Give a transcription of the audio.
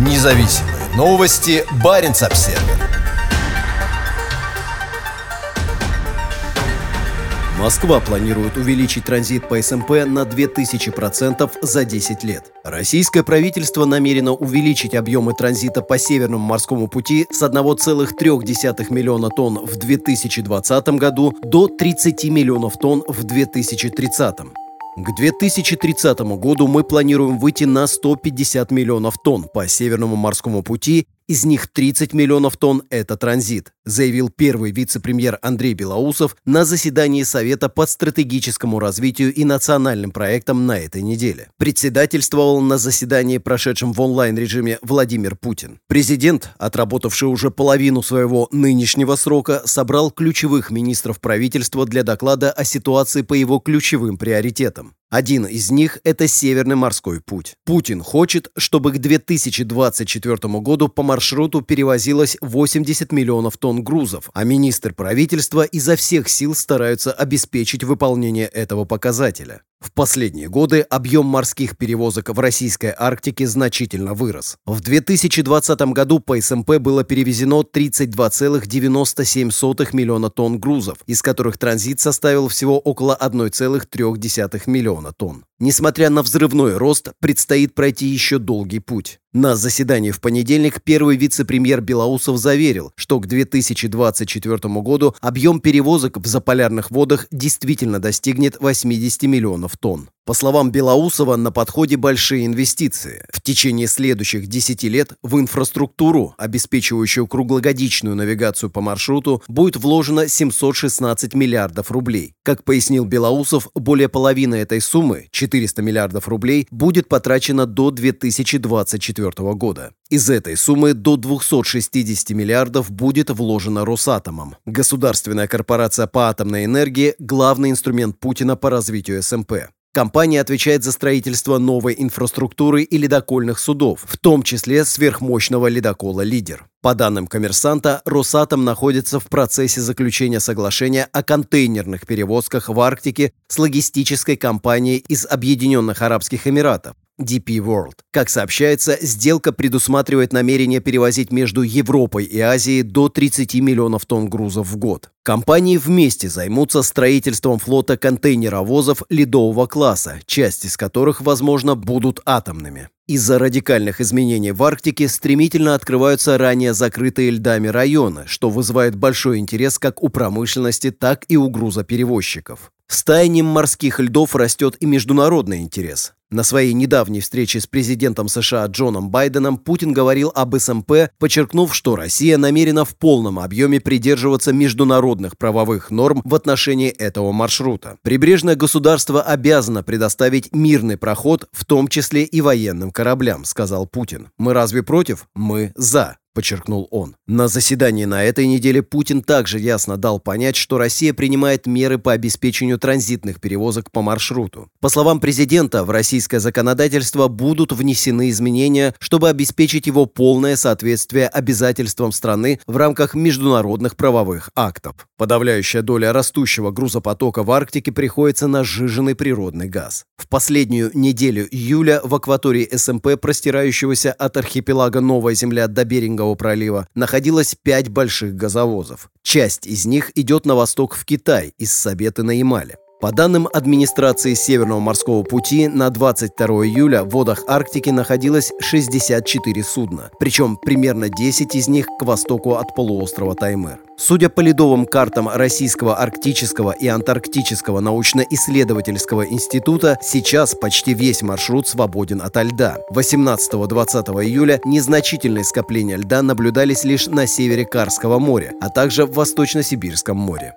Независимые новости. Барин обсерва Москва планирует увеличить транзит по СМП на 2000% за 10 лет. Российское правительство намерено увеличить объемы транзита по Северному морскому пути с 1,3 миллиона тонн в 2020 году до 30 миллионов тонн в 2030. К 2030 году мы планируем выйти на 150 миллионов тонн по Северному морскому пути из них 30 миллионов тонн – это транзит, заявил первый вице-премьер Андрей Белоусов на заседании Совета по стратегическому развитию и национальным проектам на этой неделе. Председательствовал на заседании, прошедшем в онлайн-режиме, Владимир Путин. Президент, отработавший уже половину своего нынешнего срока, собрал ключевых министров правительства для доклада о ситуации по его ключевым приоритетам. Один из них – это Северный морской путь. Путин хочет, чтобы к 2024 году по маршруту перевозилось 80 миллионов тонн грузов, а министр правительства изо всех сил стараются обеспечить выполнение этого показателя. В последние годы объем морских перевозок в российской Арктике значительно вырос. В 2020 году по СМП было перевезено 32,97 миллиона тонн грузов, из которых транзит составил всего около 1,3 миллиона тонн. Несмотря на взрывной рост, предстоит пройти еще долгий путь. На заседании в понедельник первый вице-премьер Белоусов заверил, что к 2024 году объем перевозок в заполярных водах действительно достигнет 80 миллионов тонн. По словам Белоусова, на подходе большие инвестиции. В течение следующих 10 лет в инфраструктуру, обеспечивающую круглогодичную навигацию по маршруту, будет вложено 716 миллиардов рублей. Как пояснил Белоусов, более половины этой суммы, 400 миллиардов рублей, будет потрачено до 2024 года. Из этой суммы до 260 миллиардов будет вложено Росатомом. Государственная корпорация по атомной энергии – главный инструмент Путина по развитию СМП. Компания отвечает за строительство новой инфраструктуры и ледокольных судов, в том числе сверхмощного ледокола «Лидер». По данным коммерсанта, Росатом находится в процессе заключения соглашения о контейнерных перевозках в Арктике с логистической компанией из Объединенных Арабских Эмиратов. DP World. Как сообщается, сделка предусматривает намерение перевозить между Европой и Азией до 30 миллионов тонн грузов в год. Компании вместе займутся строительством флота контейнеровозов ледового класса, часть из которых, возможно, будут атомными. Из-за радикальных изменений в Арктике стремительно открываются ранее закрытые льдами районы, что вызывает большой интерес как у промышленности, так и у грузоперевозчиков. С таянием морских льдов растет и международный интерес. На своей недавней встрече с президентом США Джоном Байденом Путин говорил об СМП, подчеркнув, что Россия намерена в полном объеме придерживаться международных правовых норм в отношении этого маршрута. Прибрежное государство обязано предоставить мирный проход, в том числе и военным кораблям, сказал Путин. Мы разве против? Мы за подчеркнул он. На заседании на этой неделе Путин также ясно дал понять, что Россия принимает меры по обеспечению транзитных перевозок по маршруту. По словам президента, в российское законодательство будут внесены изменения, чтобы обеспечить его полное соответствие обязательствам страны в рамках международных правовых актов. Подавляющая доля растущего грузопотока в Арктике приходится на сжиженный природный газ. В последнюю неделю июля в акватории СМП, простирающегося от архипелага Новая Земля до берега Берингового пролива находилось пять больших газовозов. Часть из них идет на восток в Китай, из Сабеты на Ямале. По данным администрации Северного морского пути, на 22 июля в водах Арктики находилось 64 судна, причем примерно 10 из них к востоку от полуострова Таймыр. Судя по ледовым картам Российского арктического и антарктического научно-исследовательского института, сейчас почти весь маршрут свободен от льда. 18-20 июля незначительные скопления льда наблюдались лишь на севере Карского моря, а также в Восточно-Сибирском море.